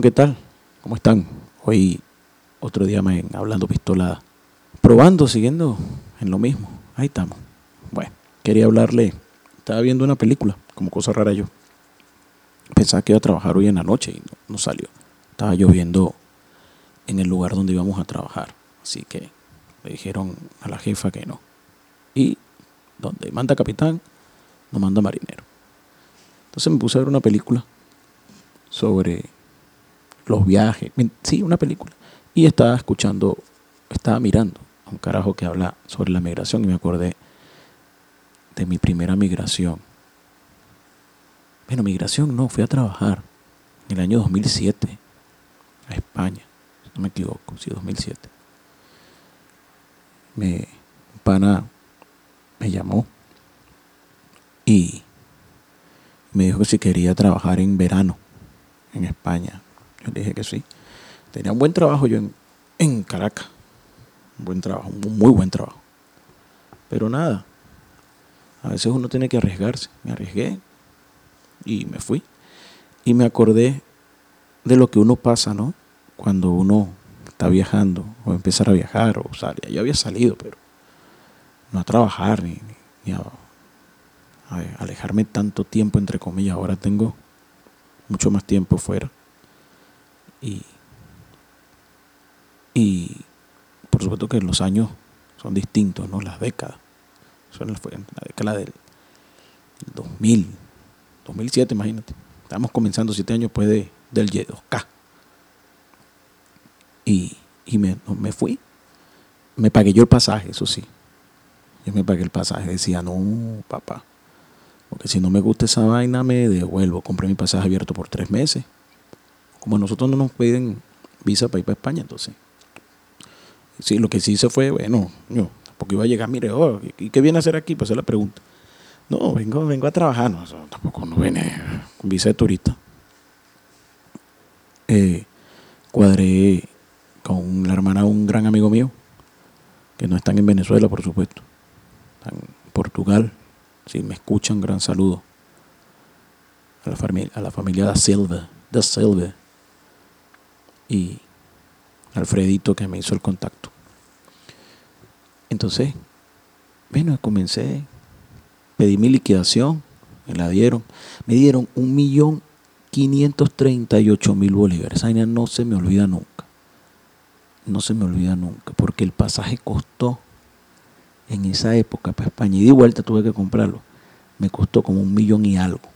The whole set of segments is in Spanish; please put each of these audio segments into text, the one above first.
¿qué tal? ¿Cómo están? Hoy otro día en Hablando Pistola, probando, siguiendo en lo mismo. Ahí estamos. Bueno, quería hablarle, estaba viendo una película, como cosa rara yo. Pensaba que iba a trabajar hoy en la noche y no, salió. Estaba lloviendo en el lugar donde íbamos a trabajar. Así que le dijeron a la jefa que no. Y donde manda capitán, no manda marinero. Entonces me puse a ver una película sobre los viajes, sí, una película. Y estaba escuchando, estaba mirando a un carajo que habla sobre la migración y me acordé de mi primera migración. Bueno, migración no, fui a trabajar en el año 2007 a España, no me equivoco, sí, 2007. Me, pana me llamó y me dijo que si quería trabajar en verano en España dije que sí. Tenía un buen trabajo yo en, Caracas. Un buen trabajo, un muy buen trabajo. Pero nada, a veces uno tiene que arriesgarse. Me arriesgué y me fui. Y me acordé de lo que uno pasa, ¿no? Cuando uno está viajando o empezar a viajar o sale. Yo había salido, pero no a trabajar ni, a, a, alejarme tanto tiempo, entre comillas. Ahora tengo mucho más tiempo fuera. Y, y por supuesto que los años son distintos, ¿no? Las décadas. Son la, la década del 2000, 2007, imagínate. Estamos comenzando siete años después de, del Y2K. Y, y me, me fui. Me pagué yo el pasaje, eso sí. Yo me pagué el pasaje. Decía, no, papá. Porque si no me gusta esa vaina, me devuelvo. Compré mi pasaje abierto por tres meses. Como nosotros no nos piden visa para ir para España, entonces. Sí, lo que sí se fue, bueno, yo porque iba a llegar, mire, oh, ¿y qué viene a hacer aquí? Pues se la pregunta. No, vengo, vengo a trabajar, no, tampoco no viene con visa de turista. Eh, cuadré con la hermana de un gran amigo mío, que no están en Venezuela, por supuesto. Están en Portugal. Si me escuchan, gran saludo. A la a la familia da Silva, da Silva y Alfredito que me hizo el contacto. Entonces, bueno, comencé, pedí mi liquidación, me la dieron, me dieron un millón quinientos treinta y ocho mil bolívares. Esa no se me olvida nunca. No se me olvida nunca, porque el pasaje costó en esa época para España, y de vuelta tuve que comprarlo, me costó como un millón y algo,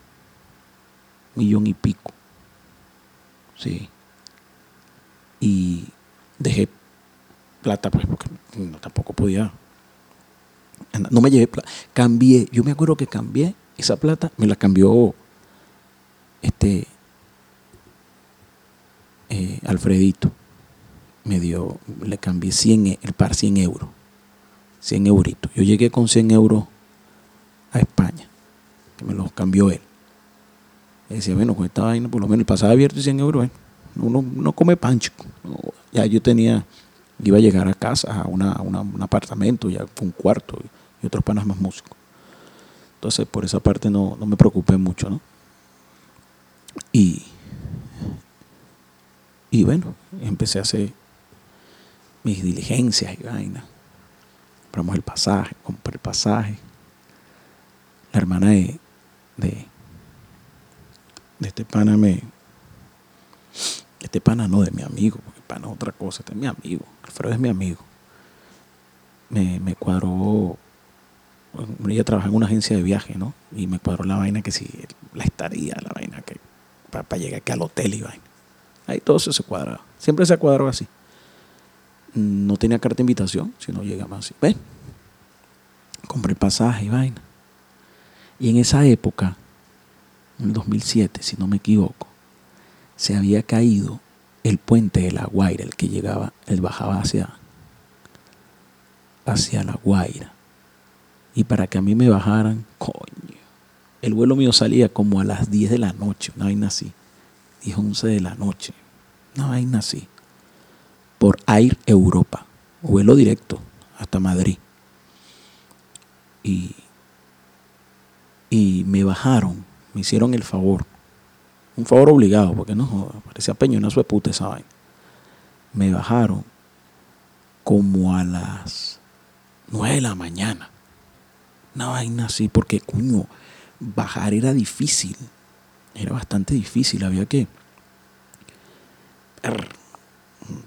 millón y pico. Sí y dejé plata, pues, porque tampoco podía. No me llevé plata. Cambié, yo me acuerdo que cambié esa plata, me la cambió este eh, Alfredito. Me dio, le cambié 100, e, el par 100 euros. 100 euritos. Yo llegué con 100 euros a España, que me los cambió él. Y decía, bueno, con esta vaina, por lo menos el pasado abierto y 100 euros. Uno no come pancho. Ya yo tenía, iba a llegar a casa, a, una, un apartamento, ya con un cuarto y, otros panas más músicos. Entonces, por esa parte no, me preocupé mucho, ¿no? Y, y bueno, empecé a hacer mis diligencias y vainas. Compramos el pasaje, compré el pasaje. La hermana de, de, de este pana me, este pana no, de mi amigo, porque pana es otra cosa, este es mi amigo, Alfredo es mi amigo. Me, me cuadró, ella trabaja en una agencia de viaje, ¿no? Y me cuadró la vaina que si la estaría, la vaina que para, llegar aquí al hotel y vaina. Ahí todo eso se cuadraba. Siempre se cuadró así. No tenía carta de invitación, si no llega más así. Ven, compré pasaje y vaina. Y en esa época, en el 2007, si no me equivoco, se había caído el puente de la Guaira, el que llegaba, él bajaba hacia, hacia la Guaira. Y para que a mí me bajaran, coño, el vuelo mío salía como a las 10 de la noche, una vaina así, 10, 11 de la noche, una vaina así, por Air Europa, vuelo directo hasta Madrid. Y, y me bajaron, me hicieron el favor un favor obligado, porque no, parecía peñonazo de puta esa vaina. Me bajaron como a las 9 de la mañana. Una vaina así, porque coño, bajar era difícil. Era bastante difícil, había que...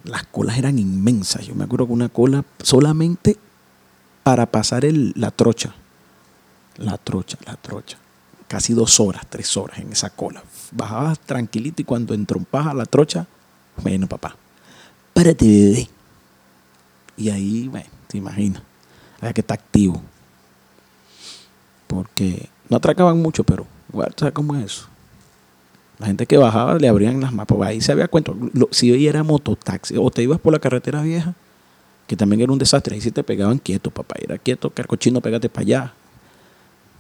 Las colas eran inmensas. Yo me acuerdo que una cola solamente para pasar el, la trocha. La trocha, la trocha. Casi dos horas, tres horas en esa cola. Bajabas tranquilito y cuando entrompas a la trocha, bueno, papá, párate, bebé. Y ahí, bueno, te imaginas, había que estar activo. Porque no atracaban mucho, pero igual, ¿sabes cómo es eso? La gente que bajaba le abrían las mapas. Ahí se había cuento. si hoy era mototaxi o te ibas por la carretera vieja, que también era un desastre. Ahí sí te pegaban quieto, papá. Era quieto, carcochino, pégate para allá.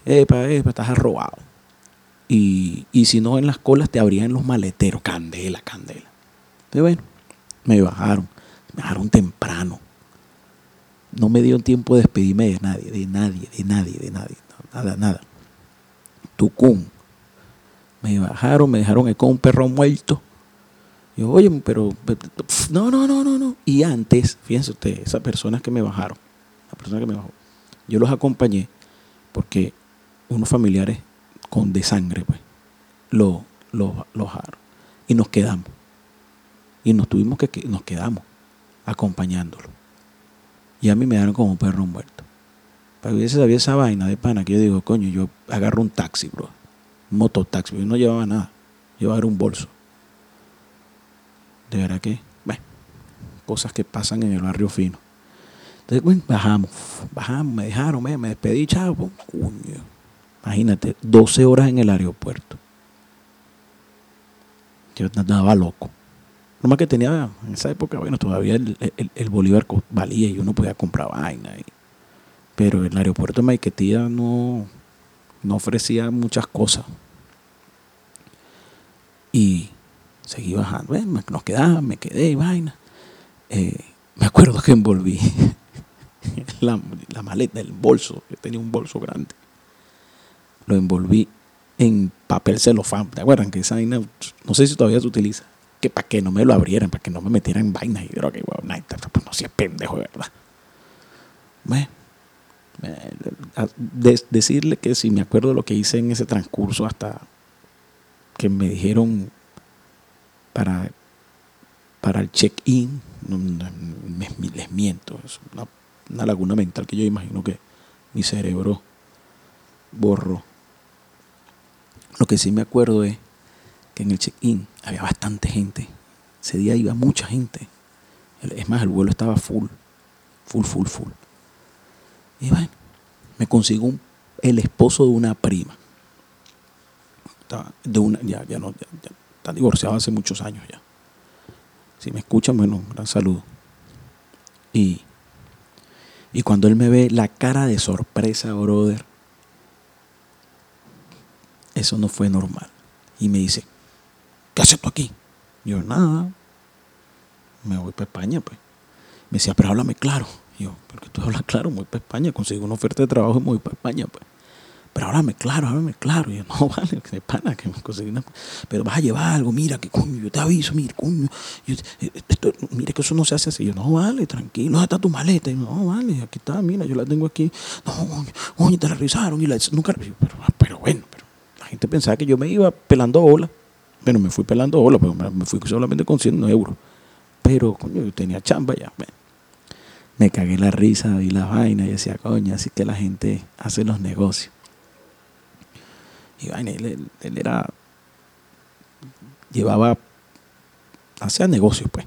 Epa, epa, estás arrobado. Y, y si no, en las colas te abrían los maleteros. Candela, candela. Entonces, bueno, me bajaron. Me bajaron temprano. No me dio tiempo de despedirme de nadie, de nadie, de nadie, de nadie. Nada, nada. Tucún. Me bajaron, me dejaron con un perro muerto. Yo, oye, pero, no, no, no, no, no. Y antes, fíjense ustedes, esas personas que me bajaron, la persona que me bajó, yo los acompañé porque unos familiares con de sangre, pues, lo, lo. Y nos quedamos. Y nos tuvimos que, nos quedamos acompañándolo. Y a mí me dejaron como perro muerto. Para que hubiese sabido esa vaina de pana que yo digo, coño, yo agarro un taxi, bro. Mototaxi. Yo no llevaba nada. Llevaba un bolso. De verdad que, bueno, cosas que pasan en el barrio fino. Entonces, bueno, bajamos, bajamos, me dejaron, me, me despedí, chavo, coño. Imagínate, 12 horas en el aeropuerto. Yo andaba loco. Lo más que tenía en esa época, bueno, todavía el, el, Bolívar valía y uno podía comprar vaina. pero el aeropuerto de Maiquetía no, no ofrecía muchas cosas. Y seguí bajando. nos quedaba, me quedé y vaina. Eh, me acuerdo que envolví la, maleta, el bolso, yo tenía un bolso grande. Lo envolví en papel celofán. ¿Te acuerdan que esa vaina, no sé si todavía se utiliza? Que para que no me lo abrieran, para que no me metieran en vainas y droga, pues no sea pendejo, ¿verdad? Bueno, decirle que si me acuerdo de lo que hice en ese transcurso hasta que me dijeron para, para el check-in, les miento, es una, una, laguna mental que yo imagino que mi cerebro borró. Lo que sí me acuerdo es que en el check-in había bastante gente. Ese día iba mucha gente. Es más, el vuelo estaba full, full, full, full. Y bueno, me consigo el esposo de una prima. De una, ya, ya no, ya, está divorciado hace muchos años ya. Si me escuchan, bueno, gran saludo. Y, y cuando él me ve la cara de sorpresa, brother, eso no fue normal. Y me dice, ¿qué haces tú aquí? Yo, nada, me voy para España, pues. Me decía, pero háblame claro. yo, porque tú hablas claro, me voy para España, consigo una oferta de trabajo y me voy para España, pues pero háblame claro, háblame claro. Y yo, no, vale, que pana, que me conseguí una... Pero vas a llevar algo, mira, que coño, yo te aviso, mira, coño, eh, esto, mira que eso no se hace así. Yo, no, vale, tranquilo, ¿dónde está tu maleta? Y yo, no, vale, aquí está, mira, yo la tengo aquí. No, coño, te la revisaron y la... Nunca... Pero, bueno, pero la gente pensaba que yo me iba pelando ola. Bueno, me fui pelando ola, pero me fui solamente con 100 euros. Pero, coño, yo tenía chamba ya. me cagué la risa y la vaina y decía, coño, así que la gente hace los negocios. Y él, era, llevaba, hacía negocios, pues.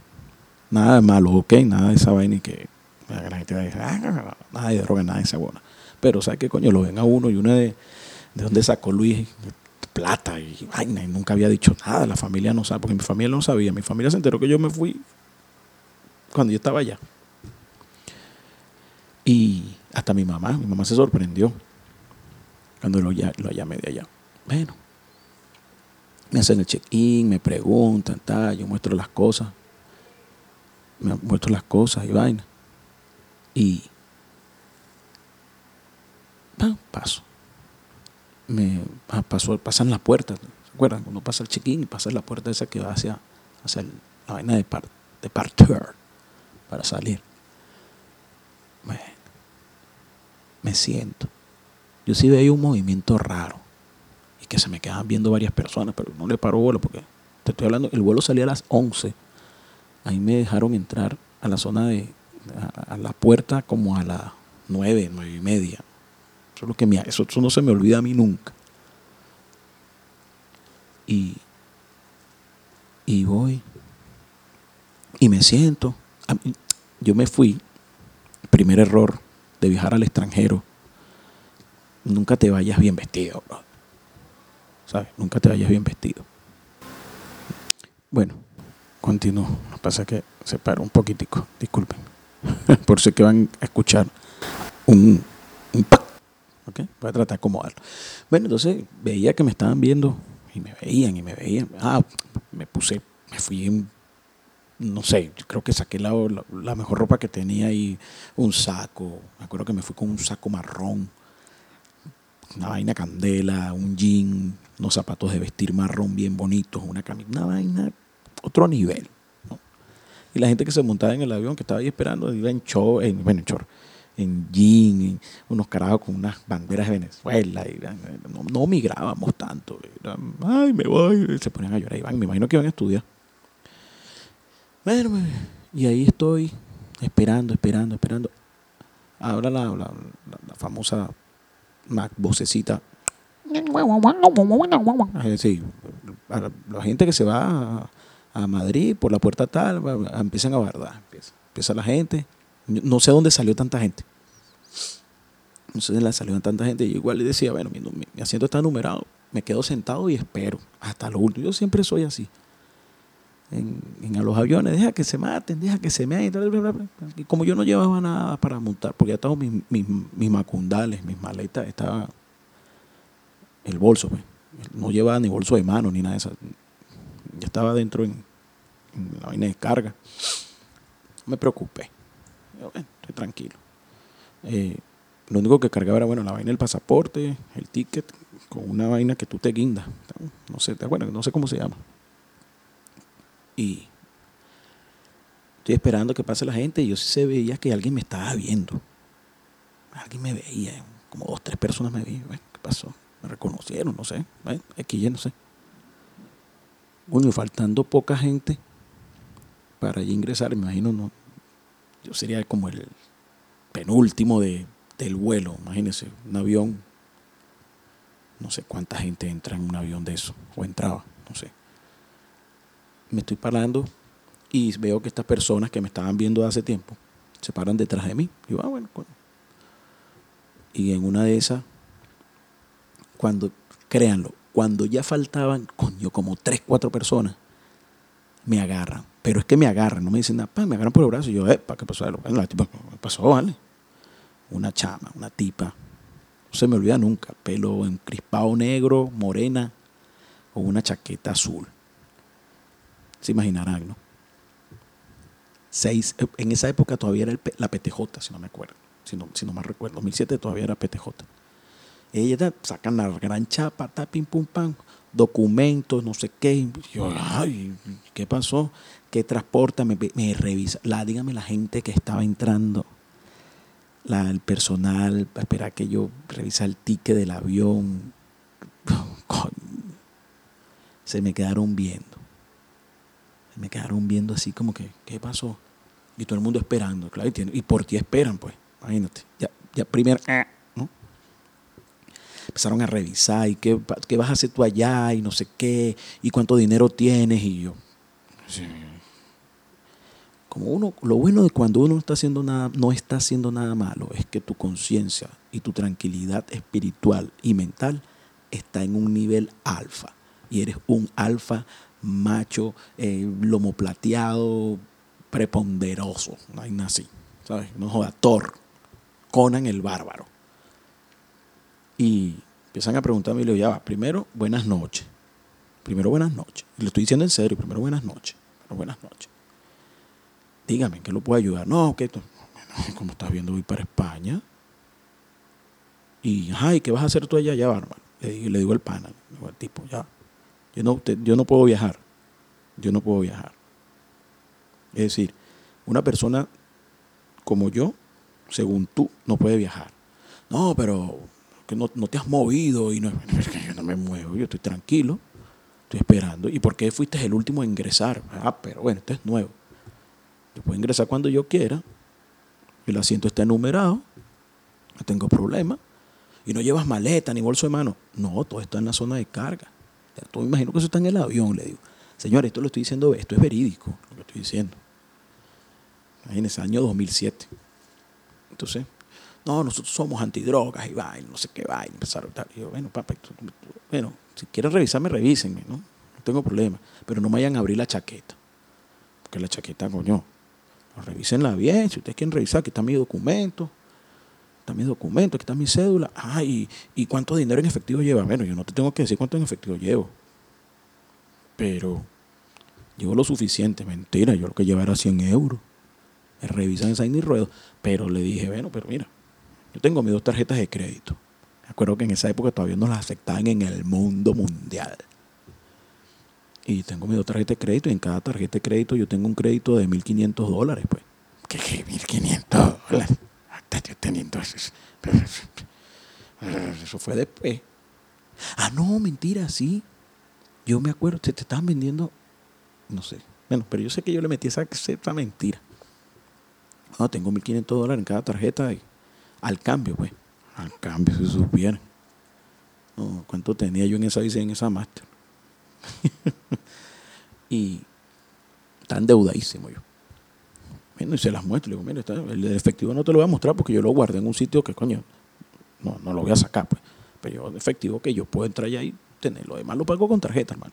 Nada de malo, ok, nada de esa vaina y que la gente va a decir, ah, nada de droga, nada de esa buena. Pero, ¿sabes qué coño? Lo ven a uno y uno de, de dónde sacó Luis plata y vaina y nunca había dicho nada. La familia no sabe, porque mi familia no sabía. Mi familia se enteró que yo me fui cuando yo estaba allá. Y hasta mi mamá, mi mamá se sorprendió cuando lo, lo llamé de allá. Bueno, me hacen el check-in, me preguntan, tal, yo muestro las cosas, me muestro las cosas y vaina. Y paso. Me paso, pasan la puerta, ¿Recuerdan? Uno pasa el check-in y pasa la puerta esa que va hacia, hacia la vaina de, par, de para salir. Me, me siento. Yo sí veía un movimiento raro y que se me quedaban viendo varias personas, pero no le paro bola porque te estoy hablando, el vuelo salía a las 11. Ahí me dejaron entrar a la zona de, a, la puerta como a las 9, 9 y media. Eso, es lo que me, eso, eso no se me olvida a mí nunca. Y, y voy y me siento. Yo me fui, primer error de viajar al extranjero, nunca te vayas bien vestido, ¿Sabes? Nunca te vayas bien vestido. Bueno, continúo. Lo que pasa es que se paró un poquitico, disculpen. Por si que van a escuchar un, un ¿Ok? Voy a tratar de acomodarlo. Bueno, entonces veía que me estaban viendo y me veían y me veían. Ah, me puse, me fui no sé, yo creo que saqué la, mejor ropa que tenía y un saco. Me acuerdo que me fui con un saco marrón, una vaina candela, un jean, unos zapatos de vestir marrón bien bonitos, una camisa, una vaina, otro nivel. Y la gente que se montaba en el avión, que estaba ahí esperando, iba en show, en, bueno, en en jean, unos carajos con unas banderas de Venezuela. Y, no, no migrábamos tanto. Ay, me voy. Se ponían a llorar. Iban, me imagino que iban a estudiar. Bueno, y ahí estoy esperando, esperando, esperando. Ahora la, la, la, famosa vocecita. Sí, la gente que se va a, Madrid por la puerta tal, empiezan a verdad. Empieza, la gente. No sé dónde salió tanta gente. Sé dónde salió tanta gente. Y igual le decía, bueno, mi, asiento está numerado. Me quedo sentado y espero hasta lo último. Yo siempre soy así en, a los aviones, deja que se maten, deja que se me Y como yo no llevaba nada para montar, porque ya estaba mis, mis, macundales, mis maletas, estaba el bolso, pues. no llevaba ni bolso de mano ni nada de eso. Ya estaba dentro en, la vaina de carga. No me preocupé. estoy tranquilo. Eh, lo único que cargaba era bueno la vaina del pasaporte, el ticket, con una vaina que tú te guindas. No sé, bueno, no sé cómo se llama. Y estoy esperando que pase la gente y yo sí se veía que alguien me estaba viendo. Alguien me veía, como dos, tres personas me veían. ¿Qué pasó? Me reconocieron, no sé. Aquí ya no sé. Bueno, faltando poca gente para ingresar, me imagino, no, yo sería como el penúltimo de, del vuelo, imagínense, un avión, no sé cuánta gente entra en un avión de eso, o entraba, no sé me estoy parando y veo que estas personas que me estaban viendo hace tiempo se paran detrás de mí. Y yo, ah, bueno, Y en una de esas, cuando, créanlo, cuando ya faltaban, coño, como tres, cuatro personas, me agarran. Pero es que me agarran, no me dicen nada, me agarran por el brazo. Y yo, eh, ¿para qué pasó? me pasó, vale? Una chama, una tipa. No se me olvida nunca. Pelo encrispado negro, morena, o una chaqueta azul se imaginarán, ¿no? Seis, en esa época todavía era la PTJ, si no me acuerdo, si no, si no me recuerdo. 2007 todavía era PTJ. Ella sacan la gran chapa, pim pum pam, documentos, no sé qué. yo, ay, ¿qué pasó? ¿Qué transporta? Me, me, revisa. La, dígame la gente que estaba entrando, la, el personal, para esperar que yo revisa el ticket del avión. Se me quedaron viendo me quedaron viendo así como que, ¿qué pasó? Y todo el mundo esperando, claro, y, por ti esperan, pues, imagínate. Ya, ya primero, ah, ¿no? Empezaron a revisar, y qué, qué vas a hacer tú allá, y no sé qué, y cuánto dinero tienes, y yo. Como uno, lo bueno de cuando uno está haciendo nada, no está haciendo nada malo, es que tu conciencia y tu tranquilidad espiritual y mental está en un nivel alfa. Y eres un alfa macho, eh, lomo plateado, preponderoso, no hay así, ¿sabes? No joda, Thor, Conan el bárbaro. Y empiezan a preguntarme y le digo, ya va, primero, buenas noches. Primero, buenas noches. Y lo estoy diciendo en serio, primero, buenas noches. buenas noches. Dígame, ¿qué lo puedo ayudar? No, que como estás viendo, voy para España. Y, ay, ¿qué vas a hacer tú allá? Ya, bárbaro. Le, le digo el pana, el tipo, ya Yo no, yo no puedo viajar. Yo no puedo viajar. Es decir, una persona como yo, según tú, no puede viajar. No, pero que no, te has movido y no, yo no me muevo, yo estoy tranquilo, estoy esperando. ¿Y por qué fuiste el último a ingresar? Ah, pero bueno, esto es nuevo. Yo puedo ingresar cuando yo quiera, el asiento está enumerado, no tengo problema, y no llevas maleta ni bolso de mano. No, todo está en la zona de carga. Me imagino que eso está en el avión, le digo. Señor, esto lo estoy diciendo, esto es verídico, lo que estoy diciendo. En ese año 2007. Entonces, no, nosotros somos antidrogas y vaina, no sé qué vaina. Empezaron a y yo, bueno, papá, bueno, si quieren revisarme, revísenme, ¿no? No tengo problema. Pero no me vayan a abrir la chaqueta. Porque la chaqueta, coño, revísenla bien. Si ustedes quieren revisar, aquí está mi documento. Está mi documento, aquí está mi cédula. Ah, y, cuánto dinero en efectivo lleva. Bueno, yo no te tengo que decir cuánto en efectivo llevo. Pero llevo lo suficiente. Mentira, yo lo que llevaba era 100 euros. Me revisan esa y ruedo. Pero le dije, bueno, pero mira, yo tengo mis dos tarjetas de crédito. Me acuerdo que en esa época todavía no las aceptaban en el mundo mundial. Y tengo mis dos tarjetas de crédito y en cada tarjeta de crédito yo tengo un crédito de 1.500 dólares. Pues. ¿Qué, qué 1.500 dólares? Teniendo eso. Eso fue después. Ah, no, mentira, sí. Yo me acuerdo, te, te estaban vendiendo, no sé. Bueno, pero yo sé que yo le metí esa, esa mentira. No, tengo 1.500 dólares en cada tarjeta y al cambio, pues. Al cambio, si supieran. ¿Cuánto tenía yo en esa en esa máster? y tan deudadísimo yo. Bueno, y se las muestro. Le digo, mire, el de efectivo no te lo voy a mostrar porque yo lo guardé en un sitio que, coño, no, no lo voy a sacar, pues. Pero yo, efectivo que yo puedo entrar allá y tenerlo. Además, lo pago con tarjeta, hermano.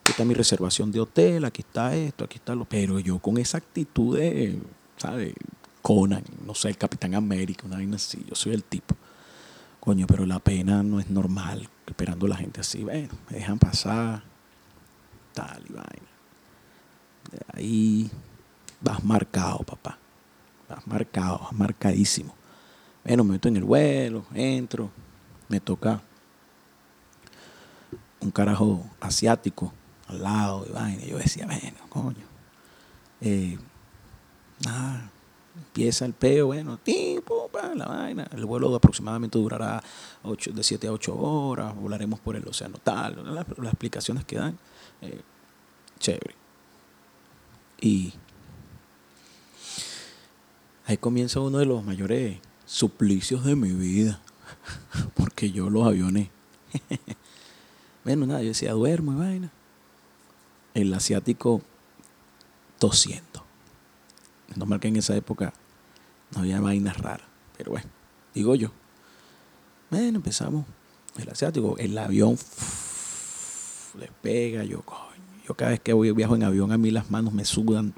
Aquí está mi reservación de hotel, aquí está esto, aquí está lo. Pero yo con esa actitud de, ¿sabes? Conan, no sé, el Capitán América, una vaina así. Yo soy el tipo. Coño, pero la pena no es normal, esperando a la gente así, bueno, me dejan pasar, tal y vaina. Ahí vas marcado, papá. Vas marcado, vas marcadísimo. Bueno, me meto en el vuelo, entro, me toca un carajo asiático al lado de vaina. Yo decía, bueno, coño. Eh, empieza el peo, bueno, tipo, la vaina. El vuelo aproximadamente durará de 7 a 8 horas, volaremos por el océano tal, las, explicaciones que dan, chévere. Y ahí comienza uno de los mayores suplicios de mi vida, porque yo los aviones, bueno, nada, yo decía, duermo y vaina. El asiático tosiendo es normal que en esa época no había vainas raras. Pero bueno, digo yo. Bueno, empezamos. El asiático, el avión despega, yo. Yo cada vez que voy viajo en avión, a mí las manos me sudan,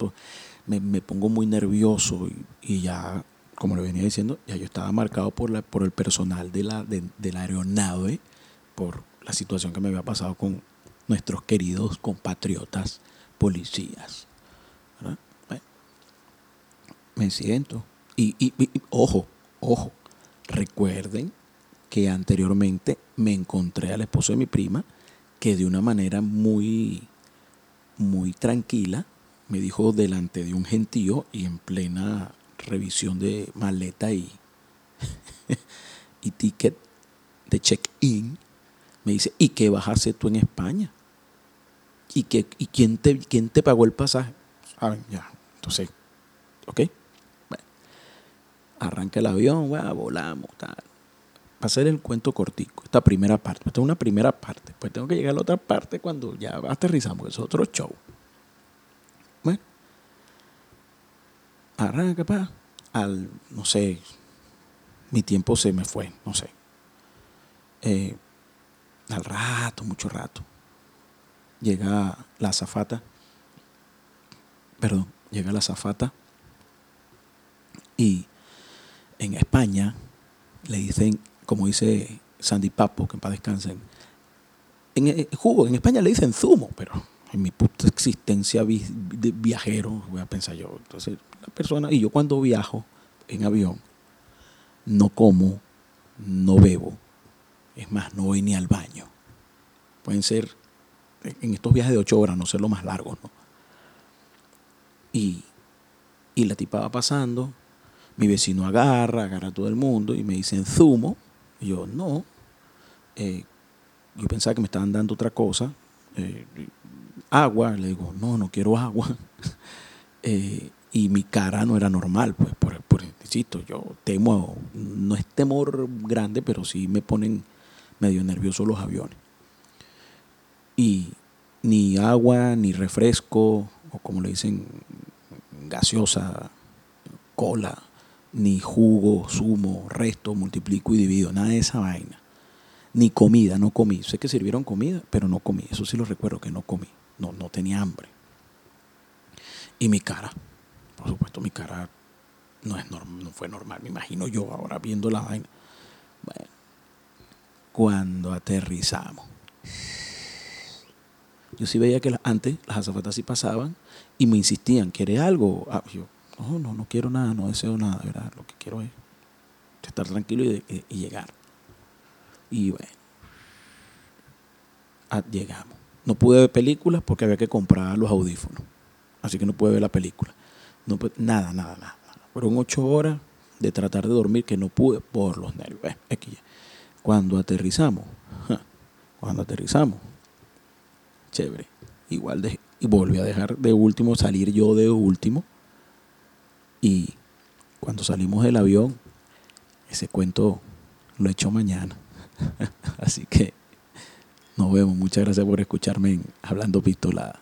me, me, pongo muy nervioso y, ya, como le venía diciendo, ya yo estaba marcado por, la, por el personal de la, de, de aeronave, por la situación que me había pasado con nuestros queridos compatriotas policías me siento. Y, y, ojo, ojo, recuerden que anteriormente me encontré al esposo de mi prima que de una manera muy, muy tranquila me dijo delante de un gentío y en plena revisión de maleta y, y ticket de check-in, me dice, ¿y qué vas a hacer tú en España? ¿Y, qué, y quién, te, quién te pagó el pasaje? Saben, ya, entonces, ¿ok? arranca el avión, volamos, tal. Hacer el cuento cortico, esta primera parte. Esta es una primera parte. Pues tengo que llegar a la otra parte cuando ya aterrizamos, es otro show. Bueno, arranca, pa. Al, no sé, mi tiempo se me fue, no sé. Eh, al rato, mucho rato, llega la azafata, perdón, llega la azafata y en España le dicen, como dice Sandy Papo, que en paz descansen, en el jugo, en España le dicen zumo, pero en mi puta existencia de viajero, voy a pensar yo. Entonces, la persona, y yo cuando viajo en avión, no como, no bebo, es más, no voy ni al baño. Pueden ser en estos viajes de ocho horas, no sé lo más largos, ¿no? Y, y la tipa va pasando, mi vecino agarra, agarra a todo el mundo y me dicen zumo. Yo, no. Eh, yo pensaba que me estaban dando otra cosa. Eh, agua, le digo, no, no quiero agua. Eh, y mi cara no era normal, pues, por, por, insisto, yo temo, no es temor grande, pero sí me ponen medio nervioso los aviones. Y ni agua, ni refresco, o como le dicen, gaseosa, cola, ni jugo, zumo, resto, multiplico y divido, nada de esa vaina. Ni comida, no comí. Sé que sirvieron comida, pero no comí. Eso sí lo recuerdo que no comí. No, no tenía hambre. Y mi cara, por supuesto, mi cara no, es no fue normal. Me imagino yo ahora viendo la vaina. Bueno, cuando aterrizamos. Yo sí veía que antes las azafatas sí pasaban y me insistían, ¿quiere algo? Ah, yo, no, no, no quiero nada, no deseo nada, ¿verdad? Lo que quiero es estar tranquilo y, y llegar. Y bueno, ah, llegamos. No pude ver películas porque había que comprar los audífonos. Así que no pude ver la película. No, nada, nada, nada. Fueron ocho horas de tratar de dormir que no pude por los nervios. Cuando aterrizamos, cuando aterrizamos, chévere. Igual de, y volví a dejar de último, salir yo de último. Y cuando salimos del avión, ese cuento lo he hecho mañana. Así que nos vemos. Muchas gracias por escucharme en Hablando Pistolada.